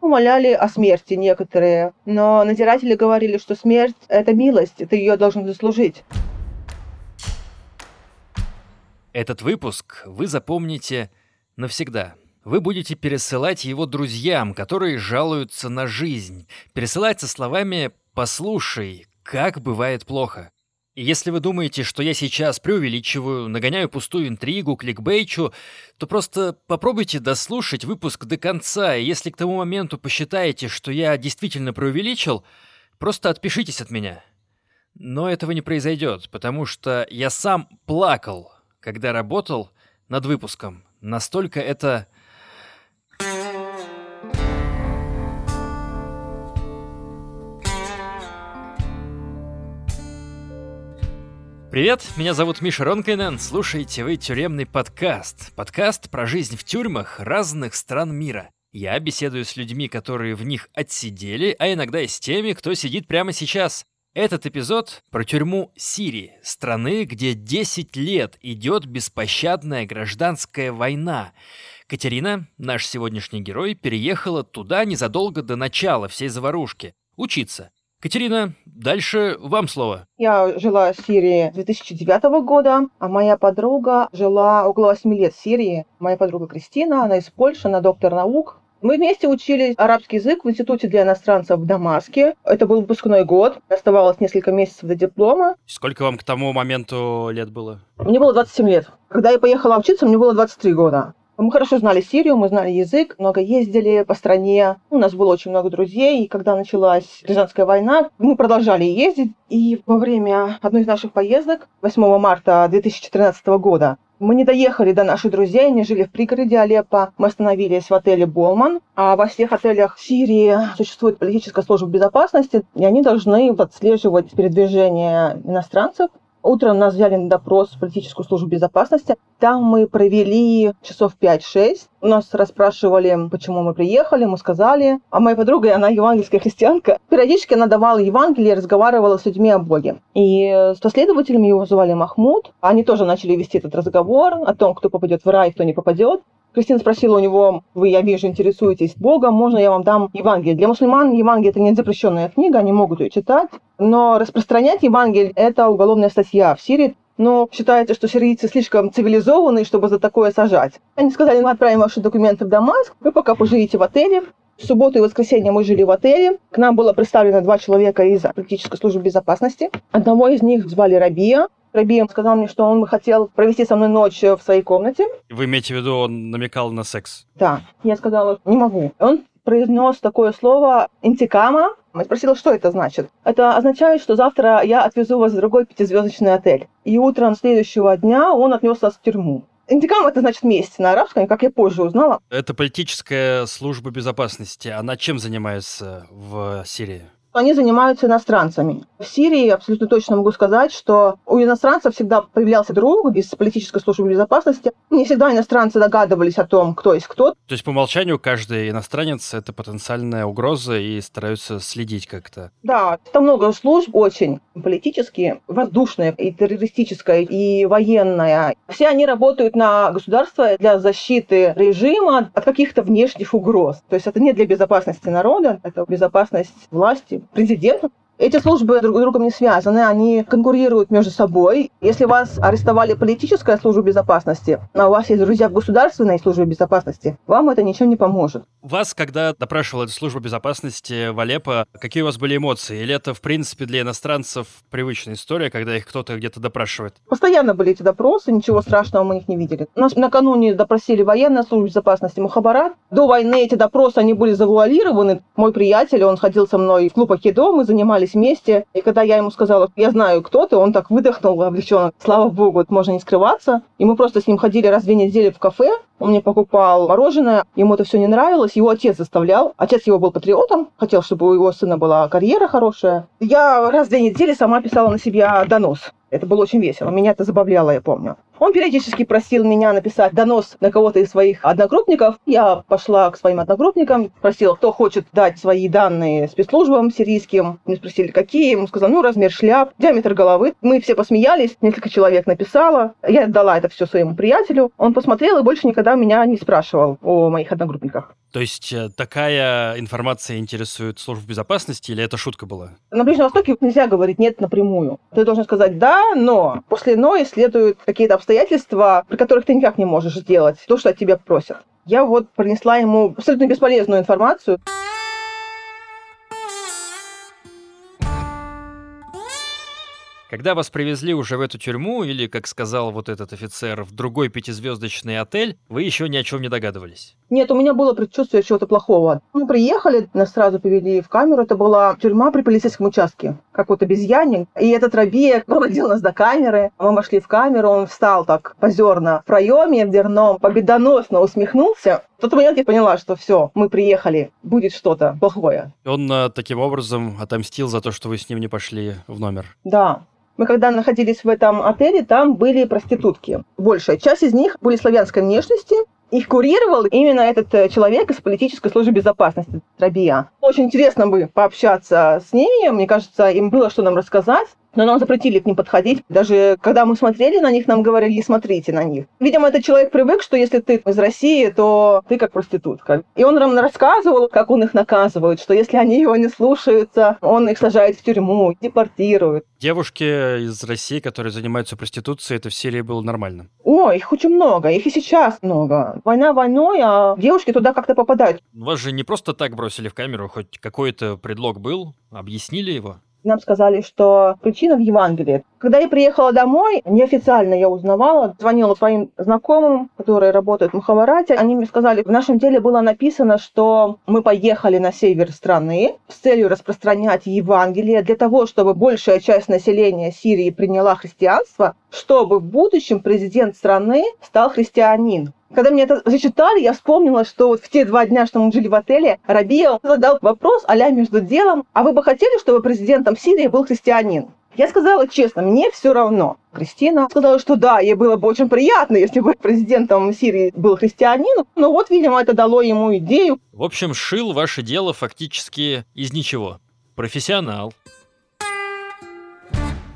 Умоляли о смерти некоторые, но надзиратели говорили, что смерть – это милость, ты ее должен заслужить. Этот выпуск вы запомните навсегда. Вы будете пересылать его друзьям, которые жалуются на жизнь. Пересылать со словами «послушай, как бывает плохо». Если вы думаете, что я сейчас преувеличиваю, нагоняю пустую интригу, кликбейчу, то просто попробуйте дослушать выпуск до конца, и если к тому моменту посчитаете, что я действительно преувеличил, просто отпишитесь от меня. Но этого не произойдет, потому что я сам плакал, когда работал над выпуском. Настолько это... Привет, меня зовут Миша Ронкайнен, слушаете вы тюремный подкаст. Подкаст про жизнь в тюрьмах разных стран мира. Я беседую с людьми, которые в них отсидели, а иногда и с теми, кто сидит прямо сейчас. Этот эпизод про тюрьму Сирии, страны, где 10 лет идет беспощадная гражданская война. Катерина, наш сегодняшний герой, переехала туда незадолго до начала всей заварушки. Учиться. Катерина, дальше вам слово. Я жила в Сирии 2009 года, а моя подруга жила около 8 лет в Сирии. Моя подруга Кристина, она из Польши, она доктор наук. Мы вместе учили арабский язык в Институте для иностранцев в Дамаске. Это был выпускной год. Оставалось несколько месяцев до диплома. Сколько вам к тому моменту лет было? Мне было 27 лет. Когда я поехала учиться, мне было 23 года. Мы хорошо знали Сирию, мы знали язык, много ездили по стране. У нас было очень много друзей, и когда началась гражданская война, мы продолжали ездить. И во время одной из наших поездок, 8 марта 2014 года, мы не доехали до наших друзей, они жили в пригороде Алеппо. Мы остановились в отеле «Болман». А во всех отелях Сирии существует политическая служба безопасности, и они должны отслеживать передвижение иностранцев. Утром нас взяли на допрос в политическую службу безопасности. Там мы провели часов 5-6. Нас расспрашивали, почему мы приехали, мы сказали. А моя подруга, она евангельская христианка. Периодически она давала Евангелие, разговаривала с людьми о Боге. И с последователями его звали Махмуд. Они тоже начали вести этот разговор о том, кто попадет в рай, кто не попадет. Кристина спросила у него, вы, я вижу, интересуетесь Богом, можно я вам дам Евангелие? Для мусульман Евангелие – это не запрещенная книга, они могут ее читать, но распространять Евангелие – это уголовная статья в Сирии, но считается, что сирийцы слишком цивилизованные, чтобы за такое сажать. Они сказали, мы отправим ваши документы в Дамаск, вы пока поживите в отеле. В субботу и воскресенье мы жили в отеле. К нам было представлено два человека из политической службы безопасности. Одного из них звали Рабия, Раби сказал мне, что он бы хотел провести со мной ночь в своей комнате. Вы имеете в виду, он намекал на секс? Да. Я сказала, не могу. Он произнес такое слово «интикама». Я спросила, что это значит. Это означает, что завтра я отвезу вас в другой пятизвездочный отель. И утром следующего дня он отнес нас в тюрьму. Интикам это значит месть на арабском, как я позже узнала. Это политическая служба безопасности. Она чем занимается в Сирии? Они занимаются иностранцами. В Сирии абсолютно точно могу сказать, что у иностранцев всегда появлялся друг из политической службы безопасности. Не всегда иностранцы догадывались о том, кто есть кто. То есть по умолчанию каждый иностранец — это потенциальная угроза и стараются следить как-то. Да, там много служб очень политические, воздушная, и террористическая, и военная. Все они работают на государство для защиты режима от каких-то внешних угроз. То есть это не для безопасности народа, это безопасность власти, президентом. Эти службы друг с другом не связаны, они конкурируют между собой. Если вас арестовали политическая служба безопасности, а у вас есть друзья в государственной службе безопасности, вам это ничем не поможет. Вас, когда допрашивала эта служба безопасности в Алеппо, какие у вас были эмоции? Или это, в принципе, для иностранцев привычная история, когда их кто-то где-то допрашивает? Постоянно были эти допросы, ничего страшного мы их не видели. Нас накануне допросили военная служба безопасности Мухабарат. До войны эти допросы, они были завуалированы. Мой приятель, он ходил со мной в клуб Акидо, мы занимались собрались вместе. И когда я ему сказала, я знаю, кто ты, он так выдохнул облегченно. Слава богу, можно не скрываться. И мы просто с ним ходили раз в две недели в кафе. Он мне покупал мороженое, ему это все не нравилось, его отец заставлял. Отец его был патриотом, хотел, чтобы у его сына была карьера хорошая. Я раз в две недели сама писала на себя донос. Это было очень весело. Меня это забавляло, я помню. Он периодически просил меня написать донос на кого-то из своих одногруппников. Я пошла к своим одногруппникам, спросила, кто хочет дать свои данные спецслужбам сирийским. Мне спросили, какие. Ему сказал, ну, размер шляп, диаметр головы. Мы все посмеялись, несколько человек написало. Я дала это все своему приятелю. Он посмотрел и больше никогда меня не спрашивал о моих одногруппниках. То есть э, такая информация интересует службу безопасности или это шутка была? На Ближнем Востоке нельзя говорить «нет» напрямую. Ты должен сказать «да», но после «но» следуют какие-то обстоятельства, при которых ты никак не можешь сделать то, что от тебя просят. Я вот принесла ему абсолютно бесполезную информацию. Когда вас привезли уже в эту тюрьму, или, как сказал вот этот офицер, в другой пятизвездочный отель, вы еще ни о чем не догадывались? Нет, у меня было предчувствие чего-то плохого. Мы приехали, нас сразу повели в камеру. Это была тюрьма при полицейском участке, как вот обезьянник. И этот Рабия проводил нас до камеры. Мы вошли в камеру, он встал так позерно в проеме в дверном, победоносно усмехнулся. В тот момент я поняла, что все, мы приехали, будет что-то плохое. Он а, таким образом отомстил за то, что вы с ним не пошли в номер? Да, мы когда находились в этом отеле, там были проститутки. Большая часть из них были славянской внешности, их курировал именно этот э, человек из политической службы безопасности, Рабия. Очень интересно бы пообщаться с ней. Мне кажется, им было что нам рассказать. Но нам запретили к ним подходить. Даже когда мы смотрели на них, нам говорили, не смотрите на них. Видимо, этот человек привык, что если ты из России, то ты как проститутка. И он нам рассказывал, как он их наказывает, что если они его не слушаются, он их сажает в тюрьму, депортирует. Девушки из России, которые занимаются проституцией, это в Сирии было нормально? О, их очень много, их и сейчас много. Война войной, а девушки туда как-то попадают. Вас же не просто так бросили в камеру, хоть какой-то предлог был, объяснили его? Нам сказали, что причина в Евангелии. Когда я приехала домой, неофициально я узнавала, звонила своим знакомым, которые работают в Махаварате. Они мне сказали, в нашем деле было написано, что мы поехали на север страны с целью распространять Евангелие для того, чтобы большая часть населения Сирии приняла христианство, чтобы в будущем президент страны стал христианин. Когда мне это зачитали, я вспомнила, что вот в те два дня, что мы жили в отеле, Рабия задал вопрос а между делом, а вы бы хотели, чтобы президентом Сирии был христианин? Я сказала честно, мне все равно. Кристина сказала, что да, ей было бы очень приятно, если бы президентом Сирии был христианин. Но вот, видимо, это дало ему идею. В общем, шил ваше дело фактически из ничего. Профессионал.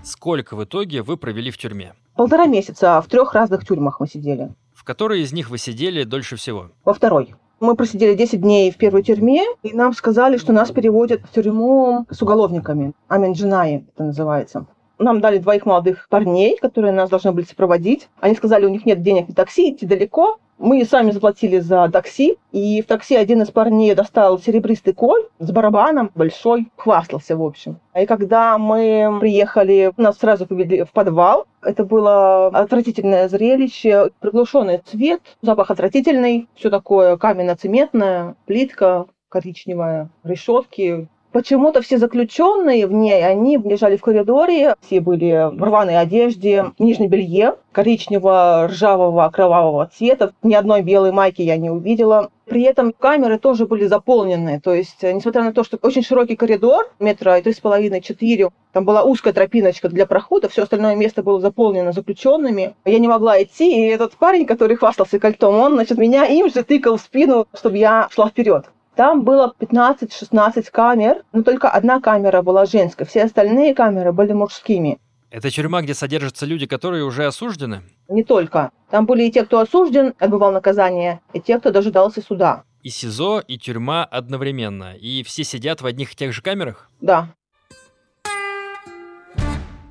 Сколько в итоге вы провели в тюрьме? Полтора месяца. В трех разных тюрьмах мы сидели. В которой из них вы сидели дольше всего? Во второй. Мы просидели 10 дней в первой тюрьме, и нам сказали, что нас переводят в тюрьму с уголовниками. Аминджинаи это называется. Нам дали двоих молодых парней, которые нас должны были сопроводить. Они сказали, у них нет денег на такси, идти далеко. Мы сами заплатили за такси, и в такси один из парней достал серебристый коль с барабаном, большой, хвастался, в общем. И когда мы приехали, нас сразу повели в подвал. Это было отвратительное зрелище, приглушенный цвет, запах отвратительный, все такое каменно-цементное, плитка коричневая, решетки, Почему-то все заключенные в ней, они лежали в коридоре, все были в рваной одежде, в нижнем белье, коричневого, ржавого, кровавого цвета. Ни одной белой майки я не увидела. При этом камеры тоже были заполнены. То есть, несмотря на то, что очень широкий коридор, метра три с половиной, четыре, там была узкая тропиночка для прохода, все остальное место было заполнено заключенными. Я не могла идти, и этот парень, который хвастался кольтом, он, значит, меня им же тыкал в спину, чтобы я шла вперед. Там было 15-16 камер, но только одна камера была женской, все остальные камеры были мужскими. Это тюрьма, где содержатся люди, которые уже осуждены? Не только. Там были и те, кто осужден, отбывал наказание, и те, кто дожидался суда. И СИЗО, и тюрьма одновременно. И все сидят в одних и тех же камерах? Да.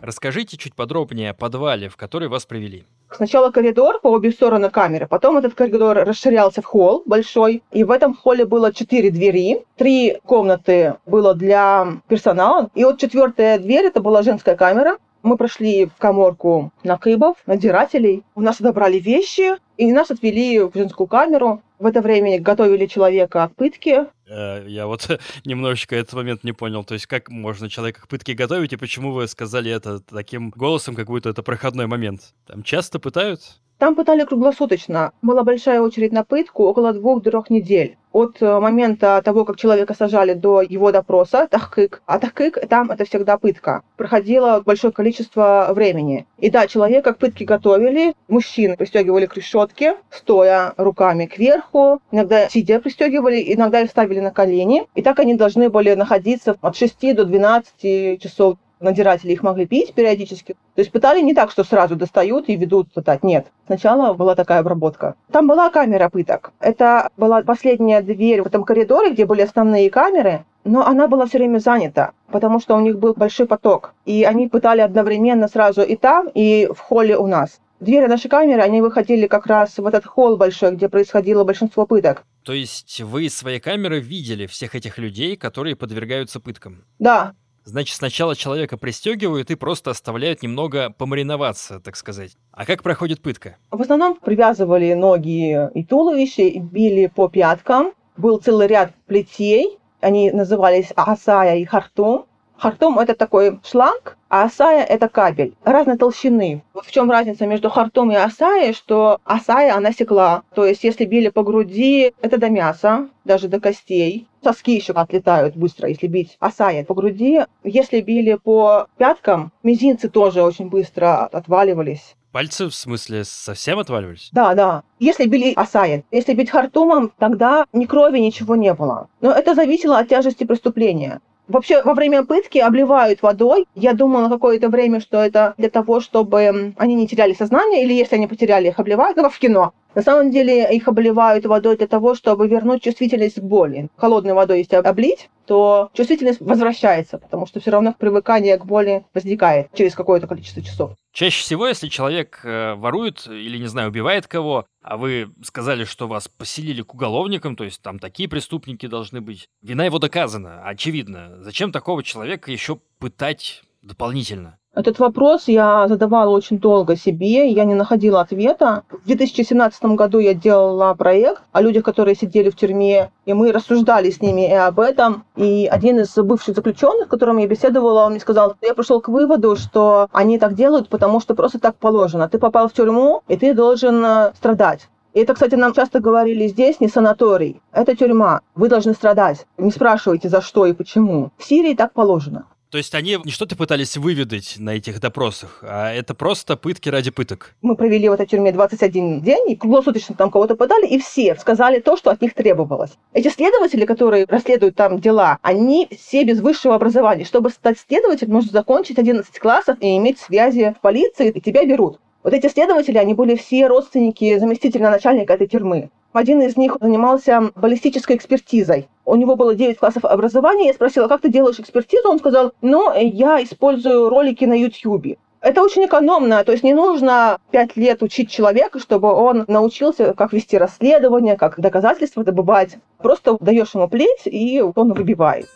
Расскажите чуть подробнее о подвале, в который вас привели. Сначала коридор по обе стороны камеры, потом этот коридор расширялся в холл большой, и в этом холле было четыре двери, три комнаты было для персонала, и вот четвертая дверь, это была женская камера, мы прошли в коморку накыбов, надзирателей. У нас отобрали вещи, и нас отвели в женскую камеру. В это время готовили человека к пытке. Э, я вот немножечко этот момент не понял. То есть как можно человека к пытке готовить, и почему вы сказали это таким голосом, как будто это проходной момент? Там часто пытают? Там пытали круглосуточно. Была большая очередь на пытку, около двух-трех недель. От э, момента того, как человека сажали до его допроса, тахкык. А тахкык там это всегда пытка. Проходило большое количество времени. И да, человека к пытке готовили. Мужчин пристегивали к решетке, стоя руками кверху. Иногда сидя пристегивали, иногда их ставили на колени. И так они должны были находиться от 6 до 12 часов надзиратели их могли пить периодически. То есть пытали не так, что сразу достают и ведут пытать. Нет. Сначала была такая обработка. Там была камера пыток. Это была последняя дверь в этом коридоре, где были основные камеры, но она была все время занята, потому что у них был большой поток. И они пытали одновременно сразу и там, и в холле у нас. Двери нашей камеры, они выходили как раз в этот холл большой, где происходило большинство пыток. То есть вы из своей камеры видели всех этих людей, которые подвергаются пыткам? Да, Значит, сначала человека пристегивают и просто оставляют немного помариноваться, так сказать. А как проходит пытка? В основном привязывали ноги и туловище, и били по пяткам. Был целый ряд плетей. Они назывались асая и хартум. Хартум – это такой шланг, а асая – это кабель разной толщины. В чем разница между хартум и асаей, что асая, она секла. То есть, если били по груди, это до мяса, даже до костей. Соски еще отлетают быстро, если бить асая по груди. Если били по пяткам, мизинцы тоже очень быстро отваливались. Пальцы, в смысле, совсем отваливались? Да, да. Если били асаен, если бить хартумом, тогда ни крови, ничего не было. Но это зависело от тяжести преступления. Вообще, во время пытки обливают водой. Я думала какое-то время, что это для того, чтобы они не теряли сознание, или если они потеряли, их обливают, как в кино. На самом деле их обливают водой для того, чтобы вернуть чувствительность к боли. Холодной водой, если облить, то чувствительность возвращается, потому что все равно привыкание к боли возникает через какое-то количество часов. Чаще всего, если человек э, ворует или, не знаю, убивает кого, а вы сказали, что вас поселили к уголовникам, то есть там такие преступники должны быть, вина его доказана, очевидно. Зачем такого человека еще пытать дополнительно? Этот вопрос я задавала очень долго себе, я не находила ответа. В 2017 году я делала проект о людях, которые сидели в тюрьме, и мы рассуждали с ними и об этом. И один из бывших заключенных, с которым я беседовала, он мне сказал, я пришел к выводу, что они так делают, потому что просто так положено. Ты попал в тюрьму, и ты должен э, страдать. И это, кстати, нам часто говорили здесь, не санаторий, это тюрьма. Вы должны страдать. Не спрашивайте, за что и почему. В Сирии так положено. То есть они не что-то пытались выведать на этих допросах, а это просто пытки ради пыток. Мы провели в этой тюрьме 21 день, и круглосуточно там кого-то пытали, и все сказали то, что от них требовалось. Эти следователи, которые расследуют там дела, они все без высшего образования. Чтобы стать следователем, нужно закончить 11 классов и иметь связи в полиции, и тебя берут. Вот эти следователи, они были все родственники заместителя начальника этой тюрьмы. Один из них занимался баллистической экспертизой. У него было 9 классов образования. Я спросила, как ты делаешь экспертизу? Он сказал, ну, я использую ролики на YouTube. Это очень экономно, то есть не нужно пять лет учить человека, чтобы он научился, как вести расследование, как доказательства добывать. Просто даешь ему плеть, и он выбивает.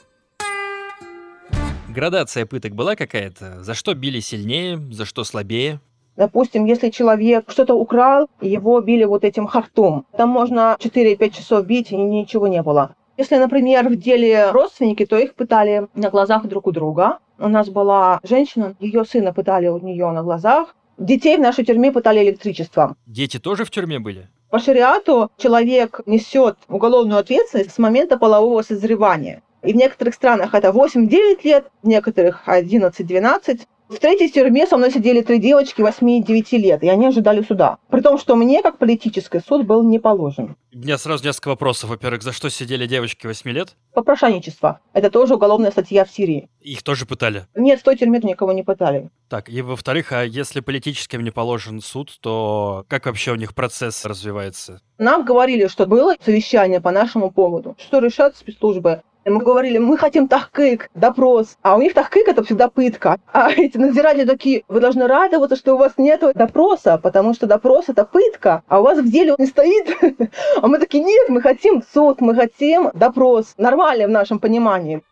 Градация пыток была какая-то? За что били сильнее, за что слабее? Допустим, если человек что-то украл, его били вот этим хартом. Там можно 4-5 часов бить, и ничего не было. Если, например, в деле родственники, то их пытали на глазах друг у друга. У нас была женщина, ее сына пытали у нее на глазах. Детей в нашей тюрьме пытали электричеством. Дети тоже в тюрьме были? По шариату человек несет уголовную ответственность с момента полового созревания. И в некоторых странах это 8-9 лет, в некоторых 11-12. В третьей тюрьме со мной сидели три девочки 8 и 9 лет, и они ожидали суда. При том, что мне, как политический суд, был не положен. У меня сразу несколько вопросов. Во-первых, за что сидели девочки 8 лет? Попрошайничество. Это тоже уголовная статья в Сирии. Их тоже пытали? Нет, в той тюрьме никого не пытали. Так, и во-вторых, а если политическим не положен суд, то как вообще у них процесс развивается? Нам говорили, что было совещание по нашему поводу, что решат спецслужбы. Мы говорили, мы хотим тахкык, допрос. А у них тахкык это всегда пытка. А эти надзиратели такие, вы должны радоваться, что у вас нет допроса, потому что допрос это пытка, а у вас в деле он не стоит. А мы такие, нет, мы хотим суд, мы хотим допрос. Нормально в нашем понимании.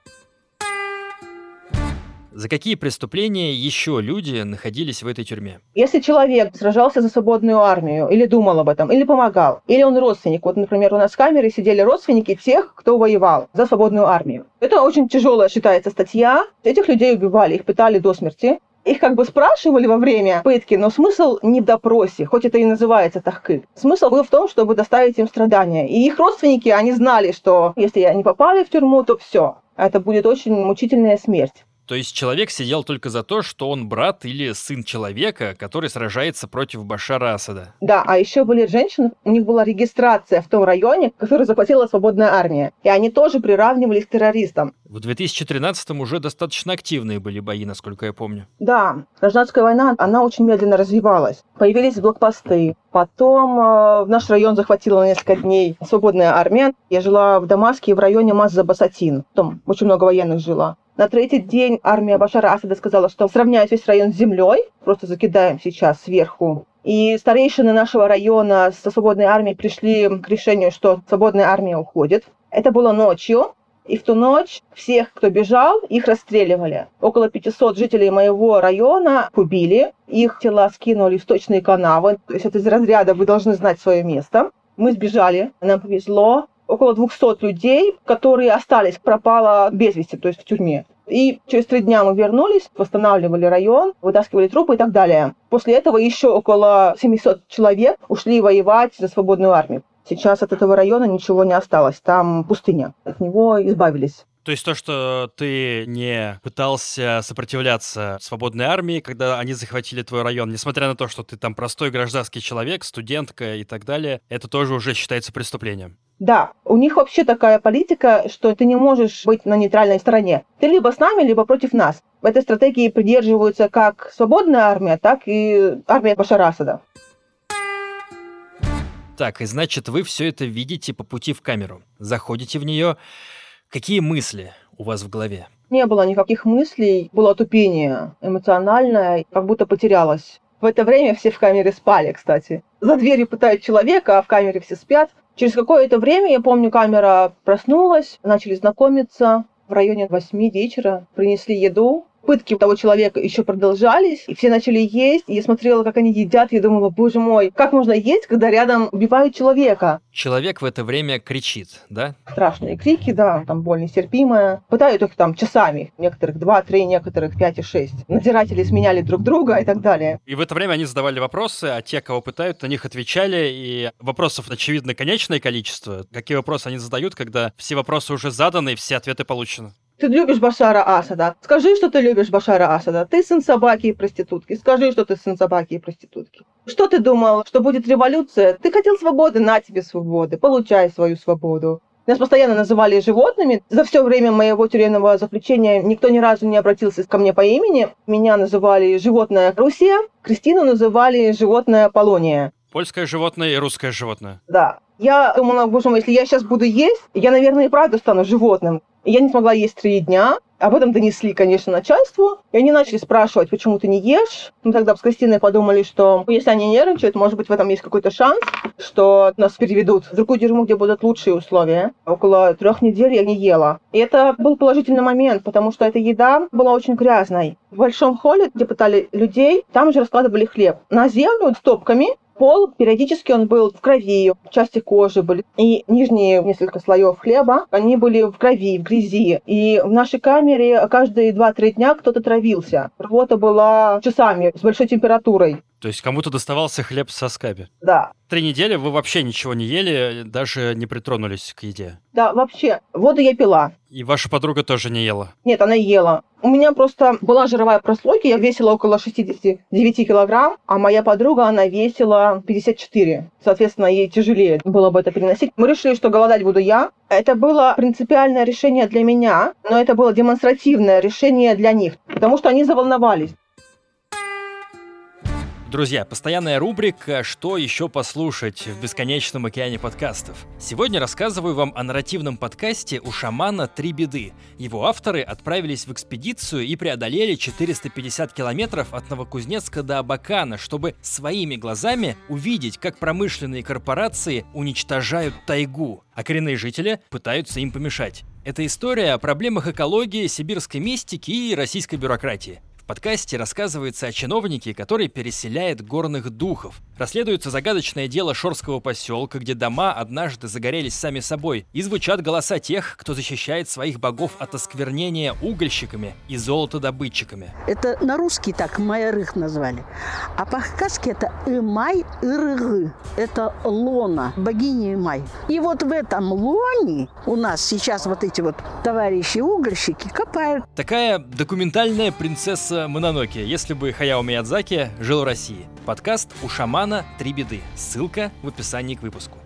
За какие преступления еще люди находились в этой тюрьме? Если человек сражался за свободную армию, или думал об этом, или помогал, или он родственник, вот, например, у нас в камере сидели родственники тех, кто воевал за свободную армию. Это очень тяжелая считается статья. Этих людей убивали, их пытали до смерти. Их как бы спрашивали во время пытки, но смысл не в допросе, хоть это и называется тахкык. Смысл был в том, чтобы доставить им страдания. И их родственники, они знали, что если они попали в тюрьму, то все, это будет очень мучительная смерть. То есть человек сидел только за то, что он брат или сын человека, который сражается против Башара Асада. Да, а еще были женщины, у них была регистрация в том районе, который заплатила свободная армия. И они тоже приравнивались к террористам. В 2013-м уже достаточно активные были бои, насколько я помню. Да, гражданская война, она очень медленно развивалась. Появились блокпосты. Потом э, в наш район захватила на несколько дней свободная армия. Я жила в Дамаске в районе Мазза-Басатин. Там очень много военных жило. На третий день армия Башара Асада сказала, что сравняют весь район с землей, просто закидаем сейчас сверху. И старейшины нашего района со свободной армией пришли к решению, что свободная армия уходит. Это было ночью, и в ту ночь всех, кто бежал, их расстреливали. Около 500 жителей моего района убили, их тела скинули в сточные канавы. То есть это из разряда «вы должны знать свое место». Мы сбежали, нам повезло около 200 людей, которые остались, пропало без вести, то есть в тюрьме. И через три дня мы вернулись, восстанавливали район, вытаскивали трупы и так далее. После этого еще около 700 человек ушли воевать за свободную армию. Сейчас от этого района ничего не осталось, там пустыня. От него избавились. То есть то, что ты не пытался сопротивляться свободной армии, когда они захватили твой район, несмотря на то, что ты там простой гражданский человек, студентка и так далее, это тоже уже считается преступлением. Да, у них вообще такая политика, что ты не можешь быть на нейтральной стороне. Ты либо с нами, либо против нас. В этой стратегии придерживаются как свободная армия, так и армия Башара Асада. Так, и значит, вы все это видите по пути в камеру. Заходите в нее, Какие мысли у вас в голове? Не было никаких мыслей, было тупение эмоциональное, как будто потерялась. В это время все в камере спали, кстати. За дверью пытают человека, а в камере все спят. Через какое-то время, я помню, камера проснулась, начали знакомиться. В районе восьми вечера принесли еду, пытки того человека еще продолжались, и все начали есть, и я смотрела, как они едят, и я думала, боже мой, как можно есть, когда рядом убивают человека? Человек в это время кричит, да? Страшные крики, да, там боль нестерпимая. Пытают их там часами, некоторых два, три, некоторых пять и шесть. Надзиратели сменяли друг друга и так далее. И в это время они задавали вопросы, а те, кого пытают, на них отвечали, и вопросов, очевидно, конечное количество. Какие вопросы они задают, когда все вопросы уже заданы и все ответы получены? Ты любишь Башара Асада. Скажи, что ты любишь Башара Асада. Ты сын собаки и проститутки. Скажи, что ты сын собаки и проститутки. Что ты думал, что будет революция? Ты хотел свободы, на тебе свободы. Получай свою свободу. Нас постоянно называли животными. За все время моего тюремного заключения никто ни разу не обратился ко мне по имени. Меня называли животное Русия, Кристину называли животное Полония. Польское животное и русское животное. Да. Я думала, боже мой, если я сейчас буду есть, я, наверное, и правда стану животным. Я не смогла есть три дня. Об этом донесли, конечно, начальству. И они начали спрашивать, почему ты не ешь. Мы тогда с Кристиной подумали, что если они нервничают, может быть, в этом есть какой-то шанс, что нас переведут в другую тюрьму, где будут лучшие условия. Около трех недель я не ела. И это был положительный момент, потому что эта еда была очень грязной. В большом холле, где пытали людей, там же раскладывали хлеб на землю стопками, Пол периодически он был в крови, части кожи были. И нижние несколько слоев хлеба, они были в крови, в грязи. И в нашей камере каждые 2-3 дня кто-то травился. Рвота была часами с большой температурой. То есть кому-то доставался хлеб со скаби? Да. Три недели вы вообще ничего не ели, даже не притронулись к еде? Да, вообще. Воду я пила. И ваша подруга тоже не ела? Нет, она ела. У меня просто была жировая прослойка, я весила около 69 килограмм, а моя подруга, она весила 54. Соответственно, ей тяжелее было бы это переносить. Мы решили, что голодать буду я. Это было принципиальное решение для меня, но это было демонстративное решение для них, потому что они заволновались. Друзья, постоянная рубрика «Что еще послушать» в бесконечном океане подкастов. Сегодня рассказываю вам о нарративном подкасте «У шамана три беды». Его авторы отправились в экспедицию и преодолели 450 километров от Новокузнецка до Абакана, чтобы своими глазами увидеть, как промышленные корпорации уничтожают тайгу, а коренные жители пытаются им помешать. Это история о проблемах экологии, сибирской мистики и российской бюрократии В подкасте рассказывается о чиновнике, который переселяет горных духов. Расследуется загадочное дело Шорского поселка, где дома однажды загорелись сами собой, и звучат голоса тех, кто защищает своих богов от осквернения угольщиками и золотодобытчиками. Это на русский так майорых назвали. А по-хакасски это Имай Ирыгы. Это лона, богиня Имай. И вот в этом лоне у нас сейчас вот эти вот товарищи-угольщики копают. Такая документальная принцесса Мононоки, если бы Хаяо Миядзаки жил в России. Подкаст «У шамана три беды». Ссылка в описании к выпуску.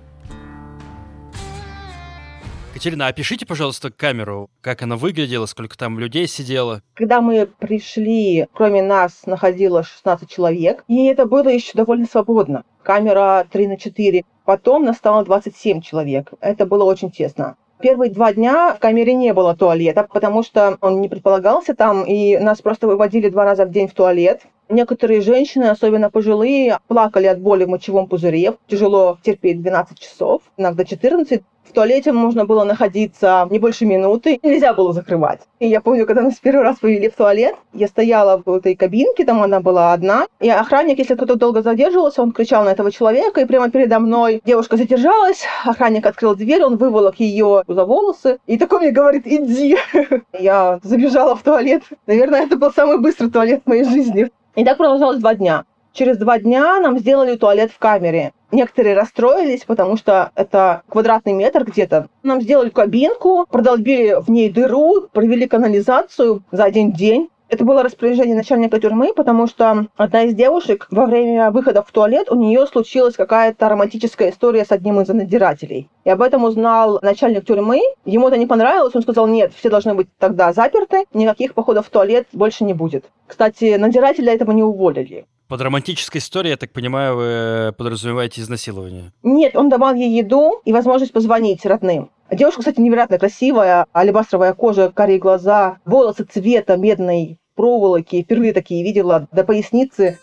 Катерина, опишите, пожалуйста, камеру, как она выглядела, сколько там людей сидело. Когда мы пришли, кроме нас находилось 16 человек, и это было еще довольно свободно. Камера 3 на 4. Потом нас стало 27 человек. Это было очень тесно. Первые два дня в камере не было туалета, потому что он не предполагался там, и нас просто выводили два раза в день в туалет. Некоторые женщины, особенно пожилые, плакали от боли в мочевом пузыре. Тяжело терпеть 12 часов, иногда 14. В туалете можно было находиться не больше минуты, нельзя было закрывать. И я помню, когда нас первый раз повели в туалет, я стояла в этой кабинке, там она была одна, и охранник, если кто-то долго задерживался, он кричал на этого человека, и прямо передо мной девушка задержалась, охранник открыл дверь, он выволок ее за волосы, и такой мне говорит, иди. Я забежала в туалет. Наверное, это был самый быстрый туалет в моей жизни. И так продолжалось два дня. Через два дня нам сделали туалет в камере. Некоторые расстроились, потому что это квадратный метр где-то. Нам сделали кабинку, продолбили в ней дыру, провели канализацию за один день. Это было распоряжение начальника тюрьмы, потому что одна из девушек во время выхода в туалет у нее случилась какая-то романтическая история с одним из надзирателей. И об этом узнал начальник тюрьмы. Ему это не понравилось. Он сказал, нет, все должны быть тогда заперты, никаких походов в туалет больше не будет. Кстати, надзирателя этого не уволили. Под романтической историей, я так понимаю, вы подразумеваете изнасилование? Нет, он давал ей еду и возможность позвонить родным. Девушка, кстати, невероятно красивая, алебастровая кожа, карие глаза, волосы цвета медной проволоки. Впервые такие видела до поясницы.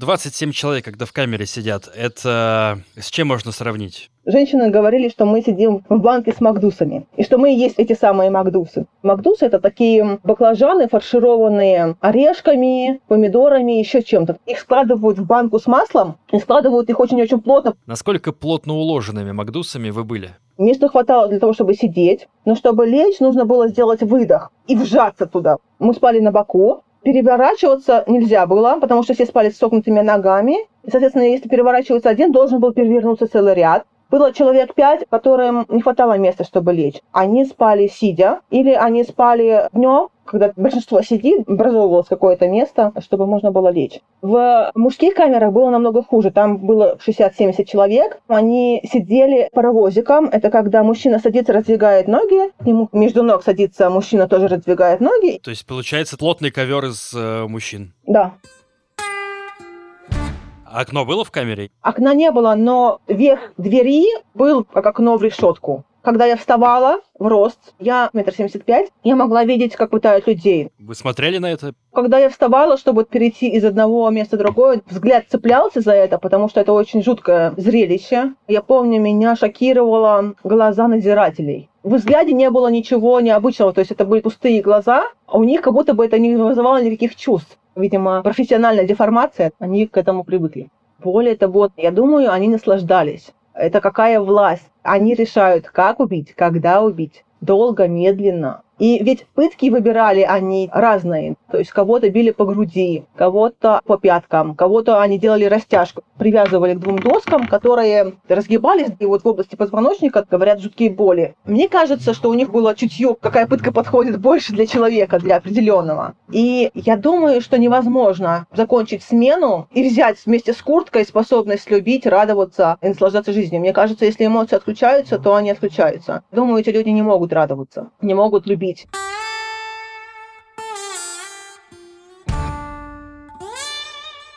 27 человек, когда в камере сидят, это с чем можно сравнить? Женщины говорили, что мы сидим в банке с макдусами, и что мы и есть эти самые макдусы. Макдусы – это такие баклажаны, фаршированные орешками, помидорами, еще чем-то. Их складывают в банку с маслом, и складывают их очень-очень плотно. Насколько плотно уложенными макдусами вы были? Места хватало для того, чтобы сидеть, но чтобы лечь, нужно было сделать выдох и вжаться туда. Мы спали на боку, Переворачиваться нельзя было, потому что все спали с согнутыми ногами. И, соответственно, если переворачивается один, должен был перевернуться целый ряд. Было человек пять, которым не хватало места, чтобы лечь. Они спали сидя, или они спали днем, когда большинство сидит, образовывалось какое-то место, чтобы можно было лечь. В мужских камерах было намного хуже. Там было 60-70 человек. Они сидели паровозиком. Это когда мужчина садится, раздвигает ноги. Ему между ног садится мужчина, тоже раздвигает ноги. То есть получается плотный ковер из э, мужчин? Да. Окно было в камере? Окна не было, но верх двери был как окно в решетку. Когда я вставала в рост, я метр семьдесят пять, я могла видеть, как пытают людей. Вы смотрели на это? Когда я вставала, чтобы перейти из одного места в другое, взгляд цеплялся за это, потому что это очень жуткое зрелище. Я помню, меня шокировало глаза надзирателей. В взгляде не было ничего необычного, то есть это были пустые глаза, а у них как будто бы это не вызывало никаких чувств. Видимо, профессиональная деформация, они к этому привыкли. Более того, я думаю, они наслаждались. Это какая власть? Они решают, как убить, когда убить. Долго, медленно. И ведь пытки выбирали они разные. То есть кого-то били по груди, кого-то по пяткам, кого-то они делали растяжку, привязывали к двум доскам, которые разгибались, и вот в области позвоночника, говорят, жуткие боли. Мне кажется, что у них было чутье, какая пытка подходит больше для человека, для определенного. И я думаю, что невозможно закончить смену и взять вместе с курткой способность любить, радоваться и наслаждаться жизнью. Мне кажется, если эмоции отключаются, то они отключаются. Думаю, эти люди не могут радоваться, не могут любить купить.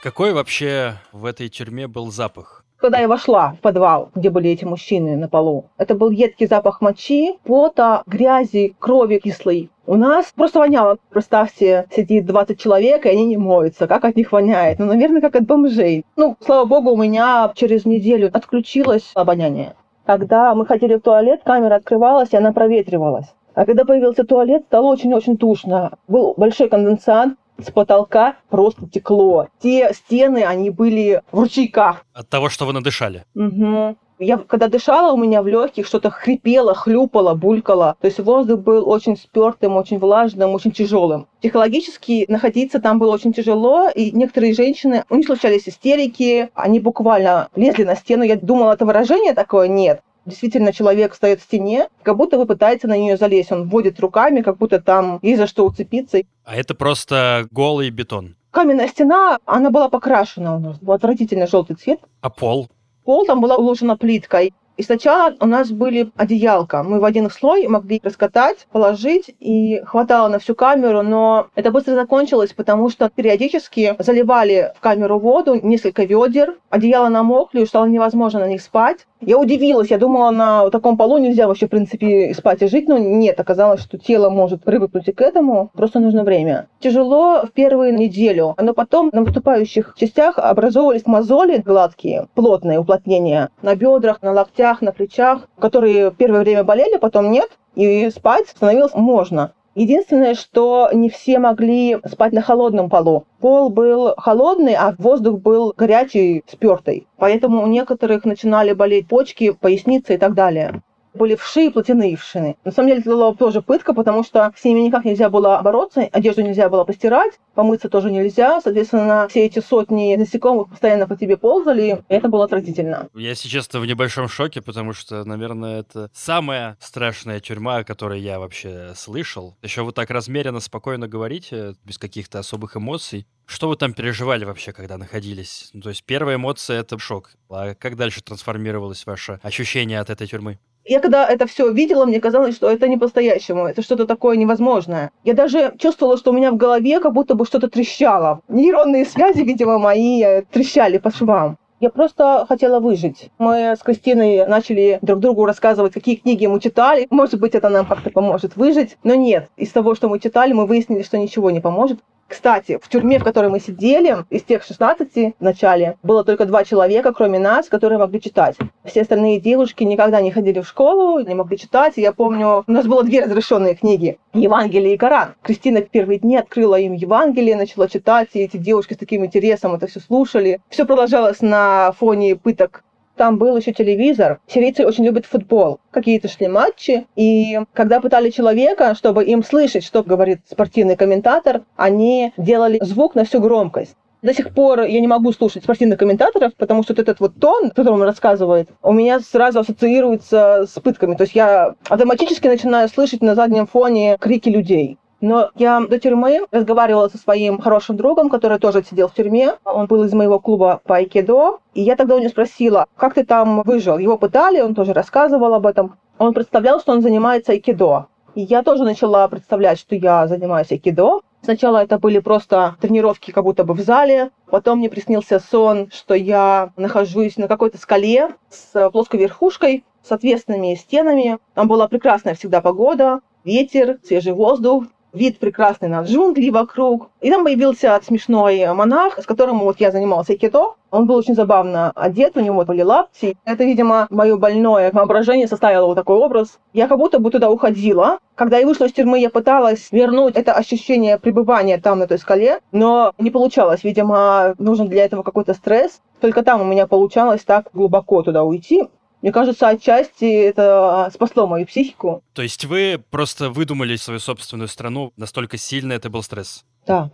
Какой вообще в этой тюрьме был запах? Когда я вошла в подвал, где были эти мужчины на полу, это был едкий запах мочи, пота, грязи, крови кислой. У нас просто воняло. Представьте, сидит 20 человек, и они не моются. Как от них воняет? Ну, наверное, как от бомжей. Ну, слава богу, у меня через неделю отключилось обоняние. Когда мы ходили в туалет, камера открывалась, и она проветривалась. А когда появился туалет, стало очень-очень душно. Был большой конденсат, с потолка просто текло. Те стены, они были в ручейках. От того, что вы надышали. Угу. Я когда дышала, у меня в легких что-то хрипело, хлюпало, булькало. То есть воздух был очень спертым, очень влажным, очень тяжелым. Психологически находиться там было очень тяжело, и некоторые женщины, у них случались истерики, они буквально лезли на стену. Я думала, это выражение такое? Нет. Действительно, человек встает в стене, как будто вы пытаетесь на нее залезть. Он вводит руками, как будто там есть за что уцепиться. А это просто голый бетон. Каменная стена, она была покрашена у нас. Был отвратительно желтый цвет. А пол? Пол там была уложена плиткой. И сначала у нас были одеялка. Мы в один слой могли раскатать, положить, и хватало на всю камеру, но это быстро закончилось, потому что периодически заливали в камеру воду, несколько ведер, одеяло намокли, стало невозможно на них спать. Я удивилась, я думала, на таком полу нельзя вообще, в принципе, спать и жить, но нет, оказалось, что тело может привыкнуть и к этому, просто нужно время. Тяжело в первую неделю, но потом на выступающих частях образовывались мозоли гладкие, плотные уплотнения на бедрах, на локтях, на плечах, которые первое время болели, потом нет, и спать становилось можно. Единственное, что не все могли спать на холодном полу. Пол был холодный, а воздух был горячий, спертый. Поэтому у некоторых начинали болеть почки, поясница и так далее были вши и платяные вшины. На самом деле это была тоже пытка, потому что с ними никак нельзя было бороться, одежду нельзя было постирать, помыться тоже нельзя. Соответственно, все эти сотни насекомых постоянно по тебе ползали, и это было отвратительно. Я, если честно, в небольшом шоке, потому что, наверное, это самая страшная тюрьма, о которой я вообще слышал. Еще вы так размеренно, спокойно говорите, без каких-то особых эмоций. Что вы там переживали вообще, когда находились? Ну, то есть первая эмоция — это шок. А как дальше трансформировалось ваше ощущение от этой тюрьмы? Я когда это все видела, мне казалось, что это не по-настоящему, это что-то такое невозможное. Я даже чувствовала, что у меня в голове как будто бы что-то трещало. Нейронные связи, видимо, мои э, трещали по швам. Я просто хотела выжить. Мы с Кристиной начали друг другу рассказывать, какие книги мы читали. Может быть, это нам как-то поможет выжить. Но нет, из того, что мы читали, мы выяснили, что ничего не поможет. Кстати, в тюрьме, в которой мы сидели, из тех 16 в начале, было только два человека, кроме нас, которые могли читать. Все остальные девушки никогда не ходили в школу, не могли читать. я помню, у нас было две разрешенные книги. Евангелие и Коран. Кристина в первые дни открыла им Евангелие, начала читать, и эти девушки с таким интересом это все слушали. Все продолжалось на фоне пыток там был еще телевизор. Сирийцы очень любят футбол. Какие-то шли матчи. И когда пытали человека, чтобы им слышать, что говорит спортивный комментатор, они делали звук на всю громкость. До сих пор я не могу слушать спортивных комментаторов, потому что вот этот вот тон, который он рассказывает, у меня сразу ассоциируется с пытками. То есть я автоматически начинаю слышать на заднем фоне крики людей. Но я до тюрьмы разговаривала со своим хорошим другом, который тоже сидел в тюрьме. Он был из моего клуба по айкидо. И я тогда у него спросила, как ты там выжил? Его пытали, он тоже рассказывал об этом. Он представлял, что он занимается айкидо. И я тоже начала представлять, что я занимаюсь айкидо. Сначала это были просто тренировки как будто бы в зале. Потом мне приснился сон, что я нахожусь на какой-то скале с плоской верхушкой, с ответственными стенами. Там была прекрасная всегда погода, ветер, свежий воздух вид прекрасный на джунгли вокруг. И там появился смешной монах, с которым вот я занимался кито. Он был очень забавно одет, у него были лапти. Это, видимо, мое больное воображение составило вот такой образ. Я как будто бы туда уходила. Когда я вышла из тюрьмы, я пыталась вернуть это ощущение пребывания там, на той скале, но не получалось. Видимо, нужен для этого какой-то стресс. Только там у меня получалось так глубоко туда уйти. Мне кажется, отчасти это спасло мою психику. То есть вы просто выдумали свою собственную страну, настолько сильно это был стресс? Да.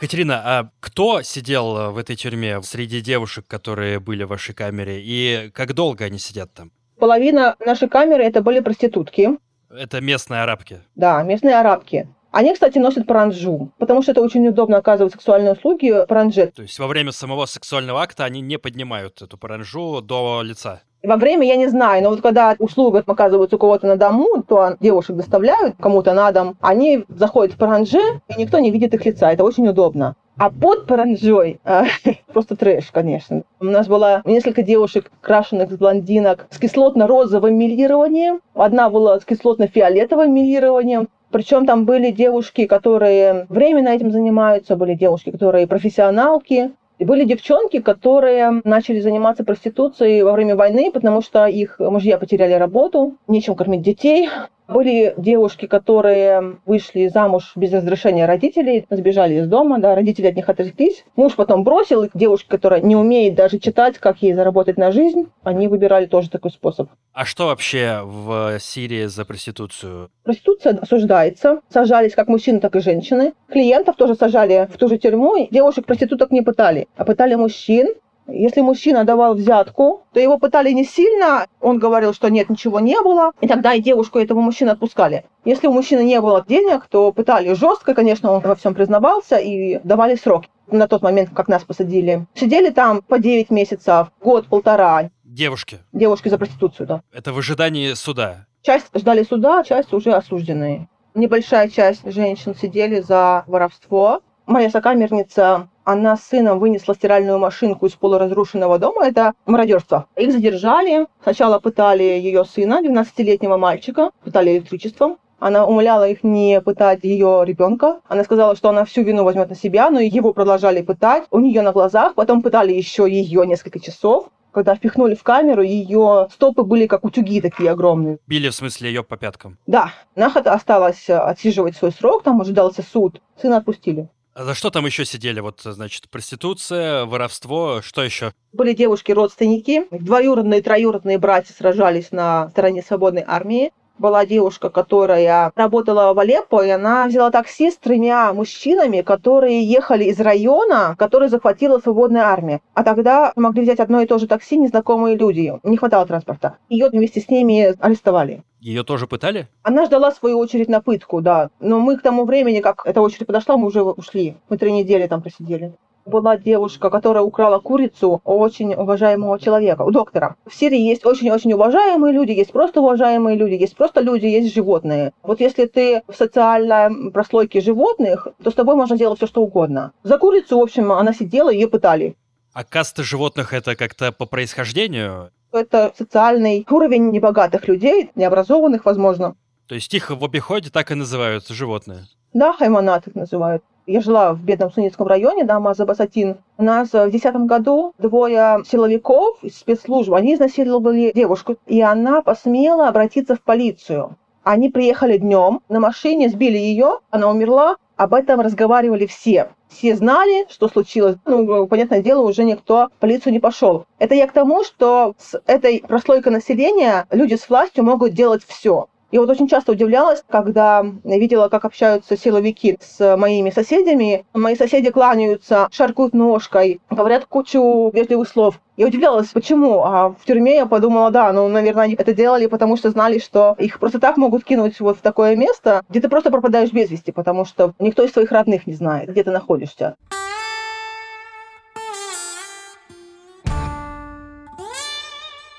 Катерина, а кто сидел в этой тюрьме среди девушек, которые были в вашей камере, и как долго они сидят там? Половина нашей камеры это были проститутки. Это местные арабки? Да, местные арабки. Они, кстати, носят паранджу, потому что это очень удобно оказывать сексуальные услуги паранже. То есть во время самого сексуального акта они не поднимают эту паранджу до лица? Во время я не знаю, но вот когда услуга оказывается у кого-то на дому, то девушек доставляют кому-то на дом, они заходят в паранже, и никто не видит их лица. Это очень удобно. А под паранжой э, просто трэш, конечно. У нас было несколько девушек, крашенных с блондинок, с кислотно-розовым милированием. Одна была с кислотно-фиолетовым милированием. Причем там были девушки, которые временно этим занимаются, были девушки, которые профессионалки. И были девчонки, которые начали заниматься проституцией во время войны, потому что их мужья потеряли работу, нечем кормить детей, были девушки, которые вышли замуж без разрешения родителей, сбежали из дома, да, родители от них отреклись. Муж потом бросил, девушки, которая не умеет даже читать, как ей заработать на жизнь, они выбирали тоже такой способ. А что вообще в Сирии за проституцию? Проституция осуждается. Сажались как мужчины, так и женщины. Клиентов тоже сажали в ту же тюрьму. Девушек-проституток не пытали, а пытали мужчин. Если мужчина давал взятку, то его пытали не сильно, он говорил, что нет, ничего не было, и тогда и девушку этого мужчины отпускали. Если у мужчины не было денег, то пытали жестко, конечно, он во всем признавался, и давали срок. На тот момент, как нас посадили. Сидели там по 9 месяцев, год-полтора. Девушки? Девушки за проституцию, да. Это в ожидании суда? Часть ждали суда, часть уже осужденные. Небольшая часть женщин сидели за воровство. Моя сокамерница она с сыном вынесла стиральную машинку из полуразрушенного дома. Это мародерство. Их задержали. Сначала пытали ее сына, 12-летнего мальчика, пытали электричеством. Она умоляла их не пытать ее ребенка. Она сказала, что она всю вину возьмет на себя, но его продолжали пытать у нее на глазах. Потом пытали еще ее несколько часов. Когда впихнули в камеру, ее стопы были как утюги такие огромные. Били, в смысле, ее по пяткам? Да. Нахат осталось отсиживать свой срок, там ожидался суд. Сына отпустили. А за что там еще сидели? Вот, значит, проституция, воровство, что еще? Были девушки-родственники, двоюродные, троюродные братья сражались на стороне свободной армии была девушка, которая работала в Алеппо, и она взяла такси с тремя мужчинами, которые ехали из района, который захватила свободная армия. А тогда могли взять одно и то же такси незнакомые люди. Не хватало транспорта. Ее вместе с ними арестовали. Ее тоже пытали? Она ждала свою очередь на пытку, да. Но мы к тому времени, как эта очередь подошла, мы уже ушли. Мы три недели там просидели была девушка, которая украла курицу у очень уважаемого человека, у доктора. В Сирии есть очень-очень уважаемые люди, есть просто уважаемые люди, есть просто люди, есть животные. Вот если ты в социальной прослойке животных, то с тобой можно делать все, что угодно. За курицу, в общем, она сидела, ее пытали. А каста животных это как-то по происхождению? Это социальный уровень небогатых людей, необразованных, возможно. То есть их в обиходе так и называют животные? Да, хайманат их называют. Я жила в бедном Сунницком районе, да, Маза Басатин. У нас в 2010 году двое силовиков из спецслужб, они изнасиловали девушку, и она посмела обратиться в полицию. Они приехали днем на машине, сбили ее, она умерла. Об этом разговаривали все. Все знали, что случилось. Ну, понятное дело, уже никто в полицию не пошел. Это я к тому, что с этой прослойкой населения люди с властью могут делать все. И вот очень часто удивлялась, когда видела, как общаются силовики с моими соседями. Мои соседи кланяются, шаркают ножкой, говорят кучу вежливых слов. Я удивлялась, почему. А в тюрьме я подумала, да, ну, наверное, они это делали, потому что знали, что их просто так могут кинуть вот в такое место, где ты просто пропадаешь без вести, потому что никто из своих родных не знает, где ты находишься.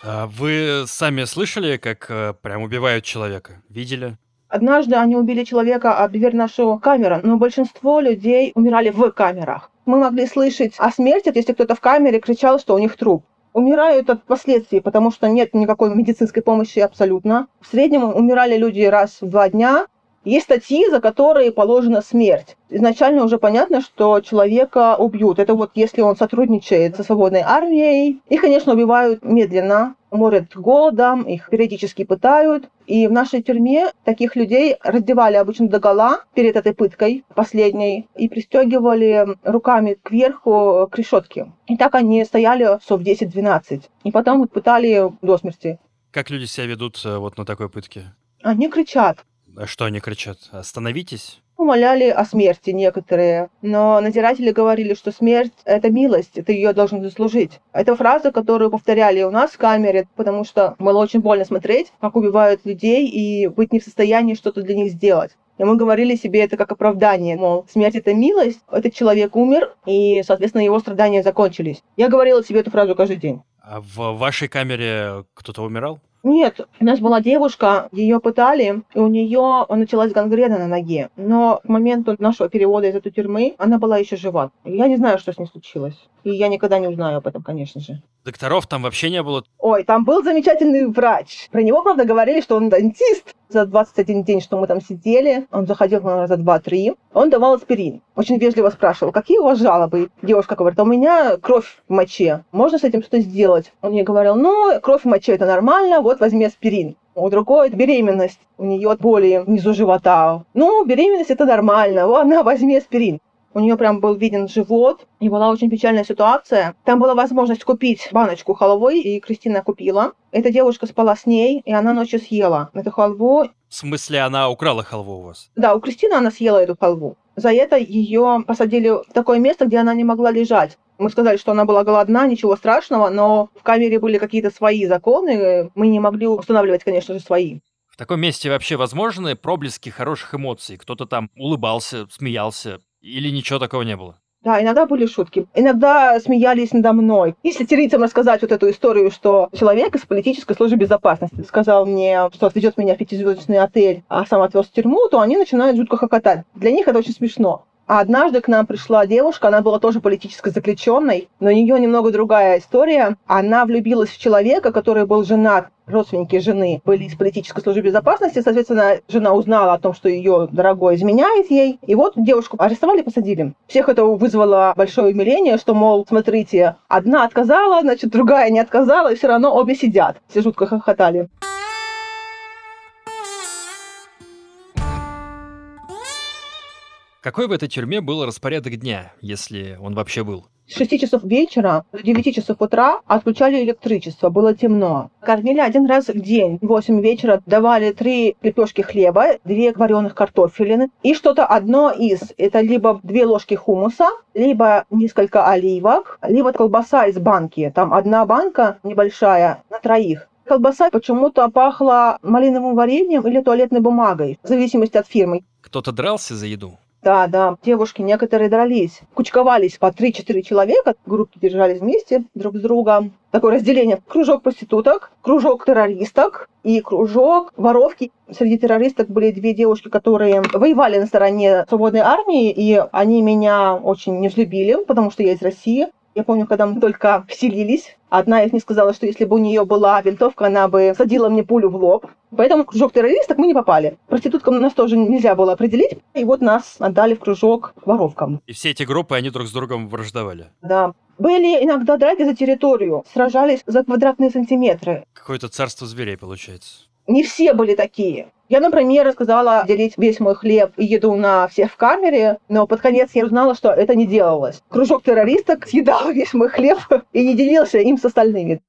А вы сами слышали, как э, прям убивают человека? Видели? Однажды они убили человека, дверь нашу камера, но большинство людей умирали в камерах. Мы могли слышать о смерти, если кто-то в камере кричал, что у них труп. Умирают от последствий, потому что нет никакой медицинской помощи абсолютно. В среднем умирали люди раз в два дня, есть статьи, за которые положена смерть. Изначально уже понятно, что человека убьют. Это вот если он сотрудничает со свободной армией. Их, конечно, убивают медленно, морят голодом, их периодически пытают. И в нашей тюрьме таких людей раздевали обычно до гола перед этой пыткой последней и пристегивали руками кверху к решетке. И так они стояли часов 10-12. И потом пытали до смерти. Как люди себя ведут э, вот на такой пытке? Они кричат. А что они кричат? Остановитесь? Умоляли о смерти некоторые, но надзиратели говорили, что смерть – это милость, ты ее должен заслужить. Это фраза, которую повторяли у нас в камере, потому что было очень больно смотреть, как убивают людей и быть не в состоянии что-то для них сделать. И мы говорили себе это как оправдание, мол, смерть — это милость, этот человек умер, и, соответственно, его страдания закончились. Я говорила себе эту фразу каждый день. А в вашей камере кто-то умирал? Нет, у нас была девушка, ее пытали, и у нее началась гангрена на ноге. Но к моменту нашего перевода из этой тюрьмы она была еще жива. Я не знаю, что с ней случилось. И я никогда не узнаю об этом, конечно же. Докторов там вообще не было? Ой, там был замечательный врач. Про него, правда, говорили, что он дантист. За 21 день, что мы там сидели, он заходил к нам раза два-три, он давал аспирин. Очень вежливо спрашивал, какие у вас жалобы? Девушка говорит, у меня кровь в моче. Можно с этим что-то сделать? Он мне говорил, ну, кровь в моче это нормально, вот возьми аспирин. У другой беременность, у нее боли внизу живота. Ну, беременность это нормально, вот на, возьми аспирин. У нее прям был виден живот, и была очень печальная ситуация. Там была возможность купить баночку халвы, и Кристина купила. Эта девушка спала с ней, и она ночью съела эту халву. В смысле, она украла халву у вас? Да, у Кристины она съела эту халву. За это ее посадили в такое место, где она не могла лежать. Мы сказали, что она была голодна, ничего страшного, но в камере были какие-то свои законы, мы не могли устанавливать, конечно же, свои. В таком месте вообще возможны проблески хороших эмоций? Кто-то там улыбался, смеялся или ничего такого не было? Да, иногда были шутки. Иногда смеялись надо мной. Если сирийцам рассказать вот эту историю, что человек из политической службы безопасности сказал мне, что отведет меня в пятизвездочный отель, а сам отвез в тюрьму, то они начинают жутко хохотать. Для них это очень смешно. А однажды к нам пришла девушка, она была тоже политической заключенной, но у нее немного другая история. Она влюбилась в человека, который был женат родственники жены были из политической службы безопасности, соответственно, жена узнала о том, что ее дорогой изменяет ей, и вот девушку арестовали, посадили. Всех это вызвало большое умиление, что, мол, смотрите, одна отказала, значит, другая не отказала, и все равно обе сидят. Все жутко хохотали. Какой в этой тюрьме был распорядок дня, если он вообще был? С 6 часов вечера до 9 часов утра отключали электричество, было темно. Кормили один раз в день. В 8 вечера давали три лепешки хлеба, две вареных картофелины и что-то одно из. Это либо две ложки хумуса, либо несколько оливок, либо колбаса из банки. Там одна банка небольшая на троих. Колбаса почему-то пахла малиновым вареньем или туалетной бумагой, в зависимости от фирмы. Кто-то дрался за еду? Да, да, девушки некоторые дрались, кучковались по 3-4 человека, группки держались вместе друг с другом. Такое разделение. Кружок проституток, кружок террористок и кружок воровки. Среди террористок были две девушки, которые воевали на стороне свободной армии, и они меня очень не взлюбили, потому что я из России. Я помню, когда мы только вселились, одна из них сказала, что если бы у нее была винтовка, она бы садила мне пулю в лоб. Поэтому в кружок террористок мы не попали. Проституткам нас тоже нельзя было определить. И вот нас отдали в кружок воровкам. И все эти группы, они друг с другом враждовали? Да. Были иногда драки за территорию, сражались за квадратные сантиметры. Какое-то царство зверей получается. Не все были такие. Я, например, сказала делить весь мой хлеб и еду на всех в камере, но под конец я узнала, что это не делалось. Кружок террористок съедал весь мой хлеб и не делился им с остальными.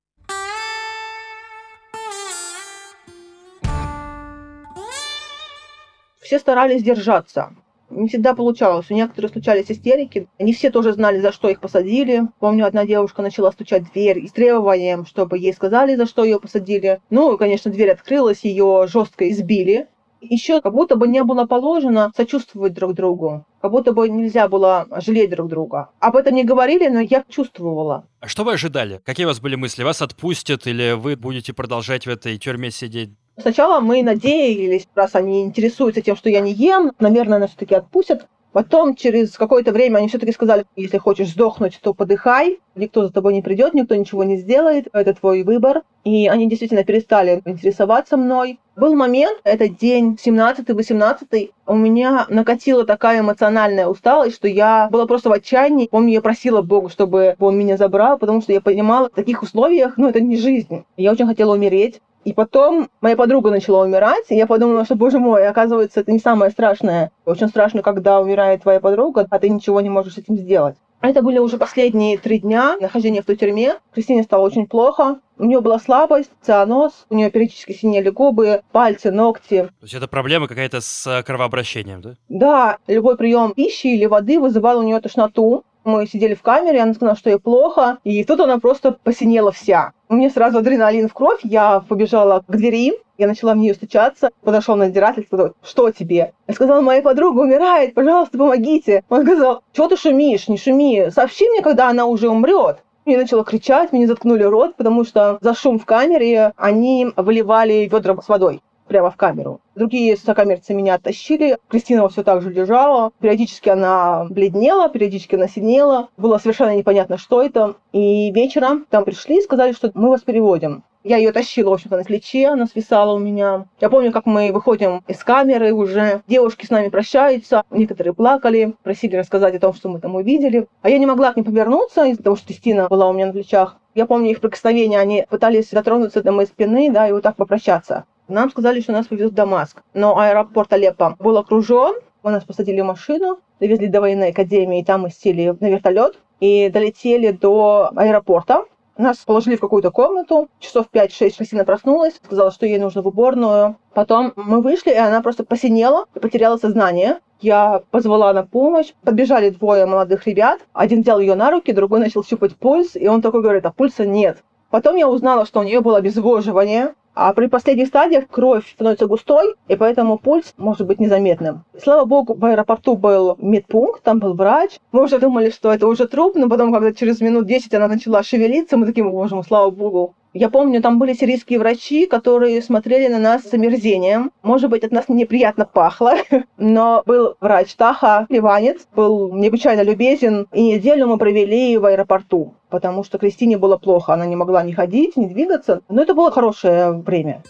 Все старались держаться не всегда получалось. У некоторых случались истерики. Не все тоже знали, за что их посадили. Помню, одна девушка начала стучать в дверь с требованием, чтобы ей сказали, за что ее посадили. Ну, конечно, дверь открылась, ее жестко избили. Еще как будто бы не было положено сочувствовать друг другу. Как будто бы нельзя было жалеть друг друга. Об этом не говорили, но я чувствовала. А что вы ожидали? Какие у вас были мысли? Вас отпустят или вы будете продолжать в этой тюрьме сидеть? Сначала мы надеялись, раз они интересуются тем, что я не ем, наверное, нас все-таки отпустят. Потом, через какое-то время, они все-таки сказали, если хочешь сдохнуть, то подыхай. Никто за тобой не придет, никто ничего не сделает. Это твой выбор. И они действительно перестали интересоваться мной. Был момент, это день 17-18, у меня накатила такая эмоциональная усталость, что я была просто в отчаянии. Помню, я просила Бога, чтобы он меня забрал, потому что я понимала, в таких условиях, ну, это не жизнь. Я очень хотела умереть. И потом моя подруга начала умирать, и я подумала, что, боже мой, оказывается, это не самое страшное. Очень страшно, когда умирает твоя подруга, а ты ничего не можешь с этим сделать. Это были уже последние три дня нахождения в той тюрьме. Кристине стало очень плохо. У нее была слабость, цианоз, у нее периодически синели губы, пальцы, ногти. То есть это проблема какая-то с кровообращением, да? Да, любой прием пищи или воды вызывал у нее тошноту. Мы сидели в камере, она сказала, что ей плохо, и тут она просто посинела вся. У меня сразу адреналин в кровь, я побежала к двери, я начала в нее стучаться, подошел надзиратель, сказал, что тебе? Я сказала, моя подруга умирает, пожалуйста, помогите. Он сказал, что ты шумишь, не шуми, сообщи мне, когда она уже умрет. Я начала кричать, мне заткнули рот, потому что за шум в камере они выливали ведра с водой прямо в камеру. Другие сокомерцы меня оттащили. Кристина все так же лежала. Периодически она бледнела, периодически она синела. Было совершенно непонятно, что это. И вечером там пришли и сказали, что мы вас переводим. Я ее тащила, в общем-то, на плече, она свисала у меня. Я помню, как мы выходим из камеры уже, девушки с нами прощаются, некоторые плакали, просили рассказать о том, что мы там увидели. А я не могла к ним повернуться из-за того, что Кристина была у меня на плечах. Я помню их прикосновения, они пытались дотронуться до моей спины, да, и вот так попрощаться. Нам сказали, что нас повезут в Дамаск. Но аэропорт Алеппо был окружен, мы нас посадили в машину, довезли до военной академии, и там мы сели на вертолет и долетели до аэропорта. Нас положили в какую-то комнату. Часов 5-6 Кристина проснулась, сказала, что ей нужно в уборную. Потом мы вышли, и она просто посинела и потеряла сознание. Я позвала на помощь. Подбежали двое молодых ребят. Один взял ее на руки, другой начал щупать пульс. И он такой говорит, а пульса нет. Потом я узнала, что у нее было обезвоживание. А при последних стадиях кровь становится густой, и поэтому пульс может быть незаметным. Слава богу, в аэропорту был медпункт, там был врач. Мы уже думали, что это уже труп, но потом, когда через минут 10 она начала шевелиться, мы такие, боже мой, слава богу, я помню, там были сирийские врачи, которые смотрели на нас с омерзением. Может быть, от нас неприятно пахло, но был врач Таха, ливанец, был необычайно любезен, и неделю мы провели в аэропорту, потому что Кристине было плохо, она не могла ни ходить, ни двигаться, но это было хорошее время.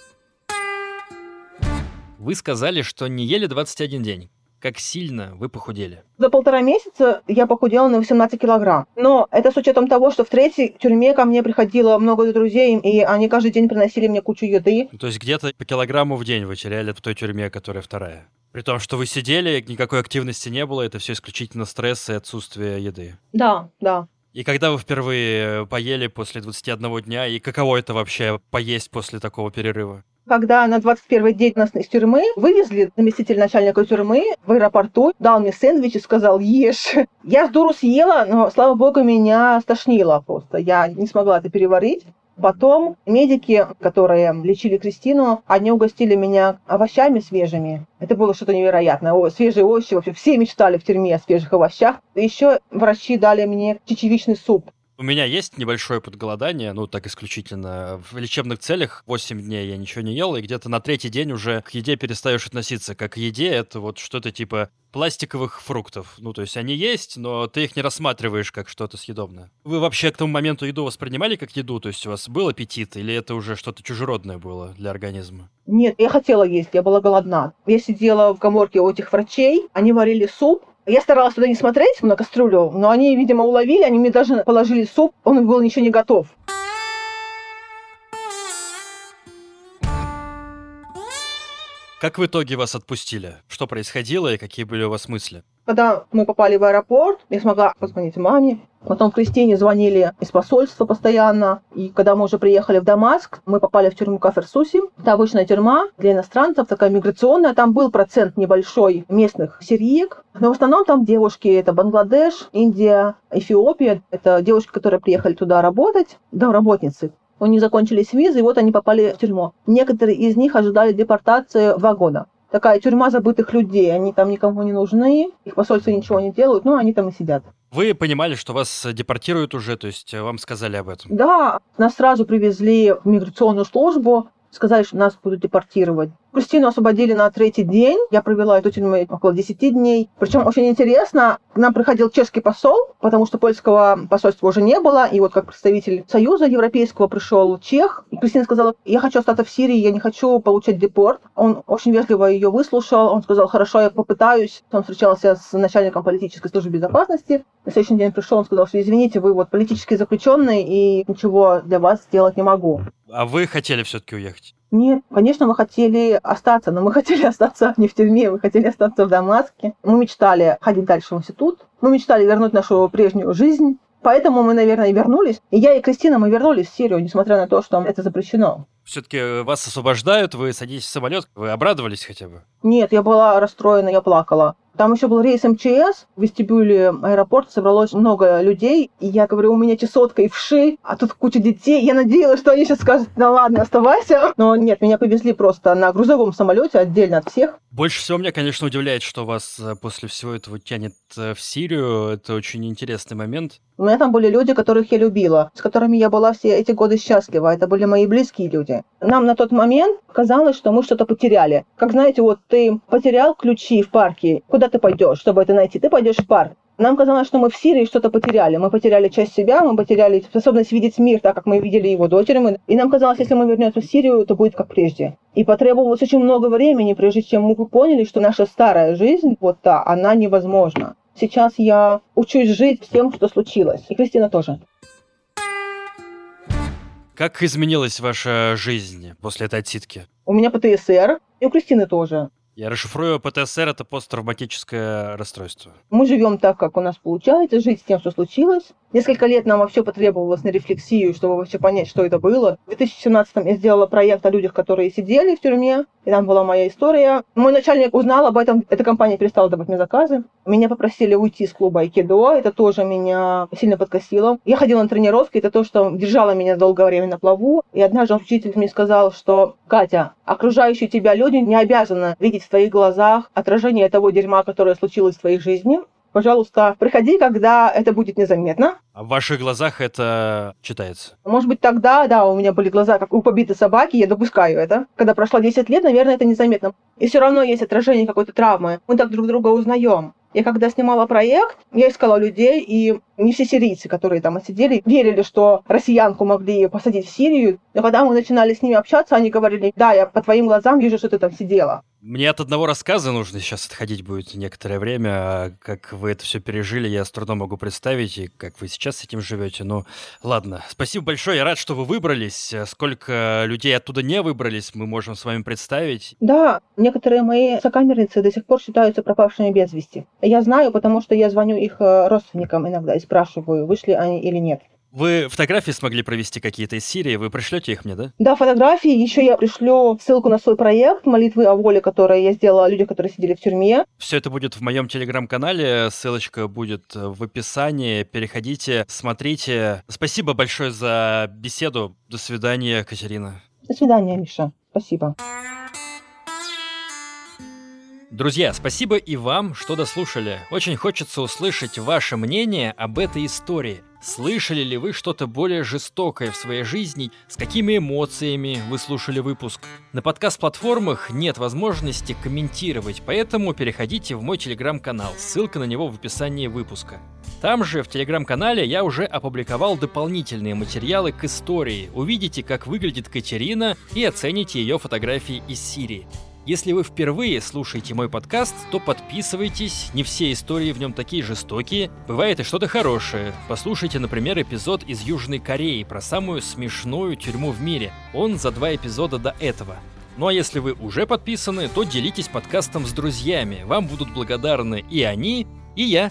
Вы сказали, что не ели 21 день как сильно вы похудели? За полтора месяца я похудела на 18 килограмм. Но это с учетом того, что в третьей тюрьме ко мне приходило много друзей, и они каждый день приносили мне кучу еды. То есть где-то по килограмму в день вы теряли в той тюрьме, которая вторая? При том, что вы сидели, никакой активности не было, это все исключительно стресс и отсутствие еды. Да, да. И когда вы впервые поели после 21 дня, и каково это вообще поесть после такого перерыва? Когда на 21 день нас из тюрьмы вывезли, заместитель начальника тюрьмы в аэропорту дал мне сэндвич и сказал «Ешь». Я с съела, но, слава богу, меня стошнило просто. Я не смогла это переварить. Потом медики, которые лечили Кристину, они угостили меня овощами свежими. Это было что-то невероятное. О, свежие овощи, вообще все мечтали в тюрьме о свежих овощах. Еще врачи дали мне чечевичный суп. У меня есть небольшое подголодание, ну, так исключительно. В лечебных целях 8 дней я ничего не ел, и где-то на третий день уже к еде перестаешь относиться. Как к еде, это вот что-то типа пластиковых фруктов. Ну, то есть они есть, но ты их не рассматриваешь как что-то съедобное. Вы вообще к тому моменту еду воспринимали как еду? То есть у вас был аппетит, или это уже что-то чужеродное было для организма? Нет, я хотела есть, я была голодна. Я сидела в коморке у этих врачей, они варили суп, я старалась туда не смотреть, на кастрюлю, но они, видимо, уловили, они мне даже положили суп, он был еще не готов. Как в итоге вас отпустили? Что происходило и какие были у вас мысли? Когда мы попали в аэропорт, я смогла позвонить маме. Потом Кристине звонили из посольства постоянно. И когда мы уже приехали в Дамаск, мы попали в тюрьму Каферсуси. Это обычная тюрьма для иностранцев, такая миграционная. Там был процент небольшой местных сириек. Но в основном там девушки, это Бангладеш, Индия, Эфиопия. Это девушки, которые приехали туда работать, домработницы. У них закончились визы, и вот они попали в тюрьму. Некоторые из них ожидали депортации два года. Такая тюрьма забытых людей. Они там никому не нужны, их посольство ничего не делают, но они там и сидят. Вы понимали, что вас депортируют уже, то есть вам сказали об этом? Да, нас сразу привезли в миграционную службу, сказали, что нас будут депортировать. Кристину освободили на третий день. Я провела эту тюрьму около 10 дней. Причем очень интересно, к нам приходил чешский посол, потому что польского посольства уже не было. И вот как представитель Союза Европейского пришел чех. И Кристина сказала, я хочу остаться в Сирии, я не хочу получать депорт. Он очень вежливо ее выслушал. Он сказал, хорошо, я попытаюсь. Он встречался с начальником политической службы безопасности. На следующий день пришел, он сказал, что извините, вы вот политический заключенный, и ничего для вас сделать не могу. А вы хотели все-таки уехать? Нет, конечно, мы хотели остаться, но мы хотели остаться не в тюрьме, мы хотели остаться в Дамаске. Мы мечтали ходить дальше в институт, мы мечтали вернуть нашу прежнюю жизнь. Поэтому мы, наверное, и вернулись. И я и Кристина, мы вернулись в Сирию, несмотря на то, что это запрещено. Все-таки вас освобождают, вы садитесь в самолет, вы обрадовались хотя бы? Нет, я была расстроена, я плакала. Там еще был рейс МЧС, в вестибюле аэропорта собралось много людей, и я говорю, у меня чесотка и вши, а тут куча детей. Я надеялась, что они сейчас скажут, ну ладно, оставайся. Но нет, меня повезли просто на грузовом самолете отдельно от всех. Больше всего меня, конечно, удивляет, что вас э, после всего этого тянет э, в Сирию. Это очень интересный момент. У меня там были люди, которых я любила, с которыми я была все эти годы счастлива. Это были мои близкие люди. Нам на тот момент казалось, что мы что-то потеряли. Как знаете, вот ты потерял ключи в парке. Куда ты пойдешь, чтобы это найти? Ты пойдешь в парк. Нам казалось, что мы в Сирии что-то потеряли. Мы потеряли часть себя, мы потеряли способность видеть мир так, как мы видели его дочерями. И нам казалось, если мы вернемся в Сирию, то будет как прежде. И потребовалось очень много времени, прежде чем мы поняли, что наша старая жизнь, вот та, она невозможна. Сейчас я учусь жить с тем, что случилось. И Кристина тоже. Как изменилась ваша жизнь после этой отсидки? У меня ПТСР, и у Кристины тоже. Я расшифрую, ПТСР — это посттравматическое расстройство. Мы живем так, как у нас получается, жить с тем, что случилось. Несколько лет нам вообще потребовалось на рефлексию, чтобы вообще понять, что это было. В 2017 я сделала проект о людях, которые сидели в тюрьме, и там была моя история. Мой начальник узнал об этом, эта компания перестала давать мне заказы. Меня попросили уйти из клуба Айкидо, это тоже меня сильно подкосило. Я ходила на тренировки, это то, что держало меня долгое время на плаву. И однажды учитель мне сказал, что «Катя, окружающие тебя люди не обязаны видеть в твоих глазах отражение того дерьма, которое случилось в твоей жизни пожалуйста, приходи, когда это будет незаметно. А в ваших глазах это читается? Может быть, тогда, да, у меня были глаза, как у побитой собаки, я допускаю это. Когда прошло 10 лет, наверное, это незаметно. И все равно есть отражение какой-то травмы. Мы так друг друга узнаем. Я когда снимала проект, я искала людей, и не все сирийцы, которые там отсидели, верили, что россиянку могли посадить в Сирию. Но когда мы начинали с ними общаться, они говорили, да, я по твоим глазам вижу, что ты там сидела. Мне от одного рассказа нужно сейчас отходить будет некоторое время. А как вы это все пережили, я с трудом могу представить, и как вы сейчас с этим живете. Ну, ладно. Спасибо большое, я рад, что вы выбрались. Сколько людей оттуда не выбрались, мы можем с вами представить. Да, некоторые мои сокамерницы до сих пор считаются пропавшими без вести. Я знаю, потому что я звоню их э, родственникам иногда и спрашиваю, вышли они или нет. Вы фотографии смогли провести какие-то из Сирии? Вы пришлете их мне, да? Да, фотографии. Еще я пришлю ссылку на свой проект «Молитвы о воле», который я сделала о людях, которые сидели в тюрьме. Все это будет в моем телеграм-канале. Ссылочка будет в описании. Переходите, смотрите. Спасибо большое за беседу. До свидания, Катерина. До свидания, Миша. Спасибо. Друзья, спасибо и вам, что дослушали. Очень хочется услышать ваше мнение об этой истории. Слышали ли вы что-то более жестокое в своей жизни? С какими эмоциями вы слушали выпуск? На подкаст-платформах нет возможности комментировать, поэтому переходите в мой телеграм-канал. Ссылка на него в описании выпуска. Там же, в телеграм-канале, я уже опубликовал дополнительные материалы к истории. Увидите, как выглядит Катерина и оцените ее фотографии из Сирии. Если вы впервые слушаете мой подкаст, то подписывайтесь, не все истории в нем такие жестокие, бывает и что-то хорошее. Послушайте, например, эпизод из Южной Кореи про самую смешную тюрьму в мире. Он за два эпизода до этого. Ну а если вы уже подписаны, то делитесь подкастом с друзьями. Вам будут благодарны и они, и я.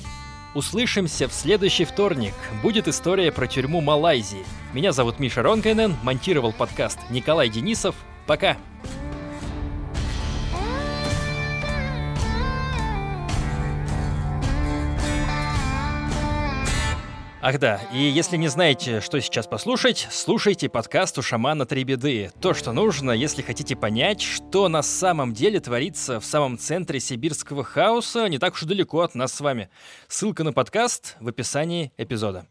Услышимся в следующий вторник. Будет история про тюрьму Малайзии. Меня зовут Миша Ронкайнен, монтировал подкаст Николай Денисов. Пока! Ах да, и если не знаете, что сейчас послушать, слушайте подкаст у шамана «Три беды». То, что нужно, если хотите понять, что на самом деле творится в самом центре сибирского хаоса, не так уж и далеко от нас с вами. Ссылка на подкаст в описании эпизода.